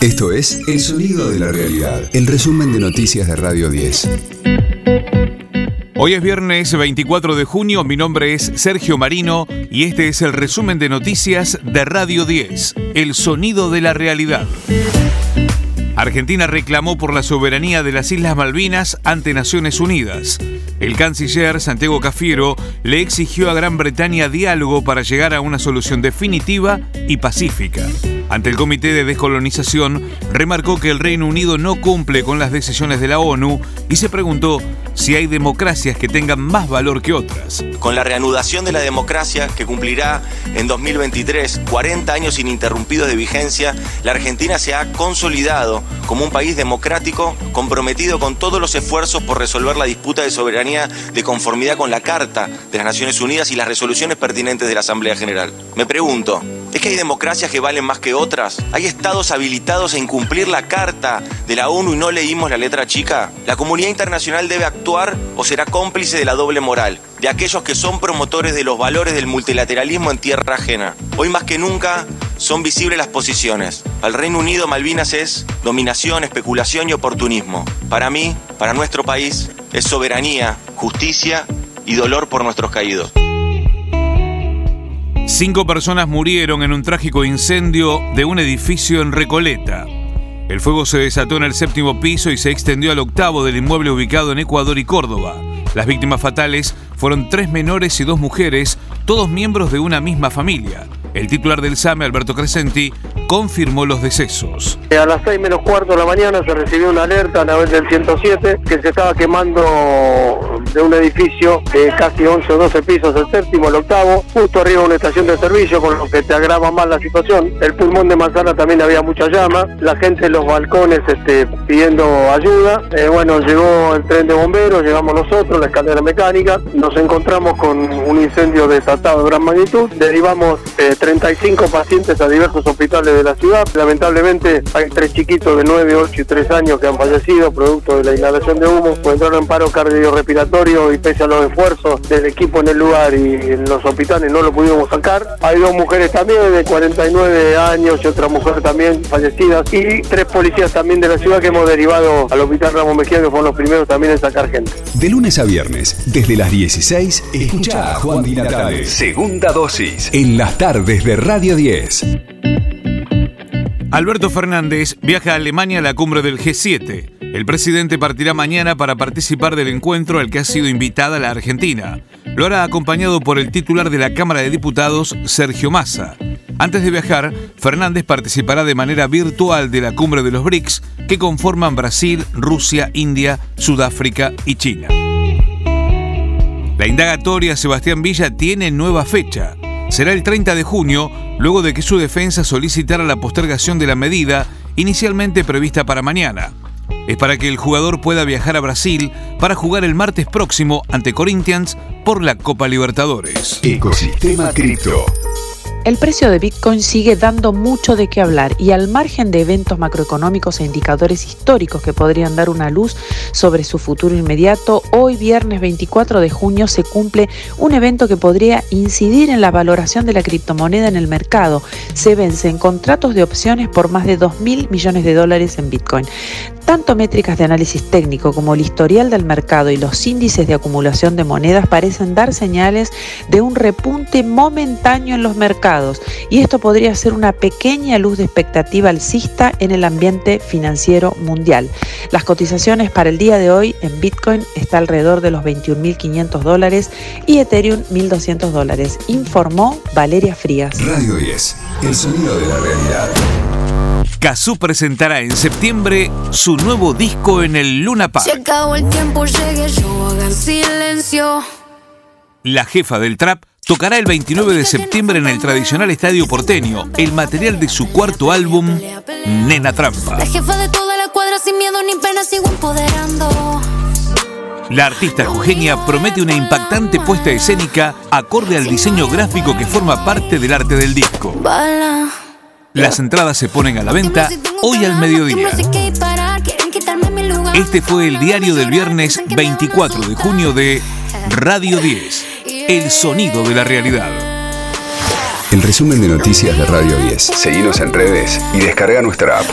Esto es El Sonido de la Realidad, el resumen de noticias de Radio 10. Hoy es viernes 24 de junio, mi nombre es Sergio Marino y este es el resumen de noticias de Radio 10, El Sonido de la Realidad. Argentina reclamó por la soberanía de las Islas Malvinas ante Naciones Unidas. El canciller Santiago Cafiero le exigió a Gran Bretaña diálogo para llegar a una solución definitiva y pacífica. Ante el Comité de Descolonización, remarcó que el Reino Unido no cumple con las decisiones de la ONU y se preguntó si hay democracias que tengan más valor que otras. Con la reanudación de la democracia, que cumplirá en 2023 40 años ininterrumpidos de vigencia, la Argentina se ha consolidado como un país democrático comprometido con todos los esfuerzos por resolver la disputa de soberanía de conformidad con la Carta de las Naciones Unidas y las resoluciones pertinentes de la Asamblea General. Me pregunto, ¿es que hay democracias que valen más que otras? ¿Hay estados habilitados a incumplir la Carta de la ONU y no leímos la letra chica? La comunidad internacional debe actuar o será cómplice de la doble moral, de aquellos que son promotores de los valores del multilateralismo en tierra ajena. Hoy más que nunca son visibles las posiciones. Al Reino Unido Malvinas es dominación, especulación y oportunismo. Para mí, para nuestro país, es soberanía, justicia y dolor por nuestros caídos. Cinco personas murieron en un trágico incendio de un edificio en Recoleta. El fuego se desató en el séptimo piso y se extendió al octavo del inmueble ubicado en Ecuador y Córdoba. Las víctimas fatales fueron tres menores y dos mujeres, todos miembros de una misma familia. El titular del SAME, Alberto Crescenti, confirmó los decesos. A las 6 menos cuarto de la mañana se recibió una alerta a través del 107 que se estaba quemando de un edificio de casi 11 o 12 pisos, el séptimo, el octavo, justo arriba de una estación de servicio, con lo que te agrava más la situación. El pulmón de manzana también había mucha llama, la gente en los balcones este, pidiendo ayuda. Eh, bueno, llegó el tren de bomberos, llegamos nosotros, la escalera mecánica, nos encontramos con un incendio desatado de gran magnitud, derivamos eh, 35 pacientes a diversos hospitales de la ciudad. Lamentablemente hay tres chiquitos de 9, 8 y 3 años que han fallecido producto de la inhalación de humo, entraron en paro cardiorrespiratorio y pese a los esfuerzos del equipo en el lugar y en los hospitales no lo pudimos sacar. Hay dos mujeres también de 49 años y otra mujer también fallecida y tres policías también de la ciudad que hemos derivado al hospital Ramos Mejía que fueron los primeros también en sacar gente. De lunes a viernes, desde las 16, escucha a Juan Di Natale. Segunda dosis. En las tardes de Radio 10. Alberto Fernández viaja a Alemania a la cumbre del G7. El presidente partirá mañana para participar del encuentro al que ha sido invitada la Argentina. Lo hará acompañado por el titular de la Cámara de Diputados, Sergio Massa. Antes de viajar, Fernández participará de manera virtual de la cumbre de los BRICS que conforman Brasil, Rusia, India, Sudáfrica y China. La indagatoria Sebastián Villa tiene nueva fecha será el 30 de junio, luego de que su defensa solicitara la postergación de la medida inicialmente prevista para mañana. Es para que el jugador pueda viajar a Brasil para jugar el martes próximo ante Corinthians por la Copa Libertadores. Ecosistema Cripto. El precio de Bitcoin sigue dando mucho de qué hablar y al margen de eventos macroeconómicos e indicadores históricos que podrían dar una luz sobre su futuro inmediato, hoy viernes 24 de junio se cumple un evento que podría incidir en la valoración de la criptomoneda en el mercado. Se vencen contratos de opciones por más de 2 mil millones de dólares en Bitcoin. Tanto métricas de análisis técnico como el historial del mercado y los índices de acumulación de monedas parecen dar señales de un repunte momentáneo en los mercados y esto podría ser una pequeña luz de expectativa alcista en el ambiente financiero mundial. Las cotizaciones para el día de hoy en Bitcoin está alrededor de los 21.500 dólares y Ethereum 1.200 dólares, informó Valeria Frías. Radio 10, el sonido de la realidad. Kazoo presentará en septiembre su nuevo disco en el Luna Park. Se acabó el tiempo, llegué yo, hagan silencio. La jefa del trap tocará el 29 de septiembre en el tradicional Estadio Porteño el material de su cuarto álbum, Nena Trampa. La jefa de toda la cuadra sin miedo ni pena sigo empoderando. La artista jujeña promete una impactante puesta escénica acorde al diseño gráfico que forma parte del arte del disco. Bala. Las entradas se ponen a la venta hoy al mediodía. Este fue el diario del viernes 24 de junio de Radio 10, El Sonido de la Realidad. el resumen de noticias de Radio 10. Seguimos en redes y descarga nuestra app.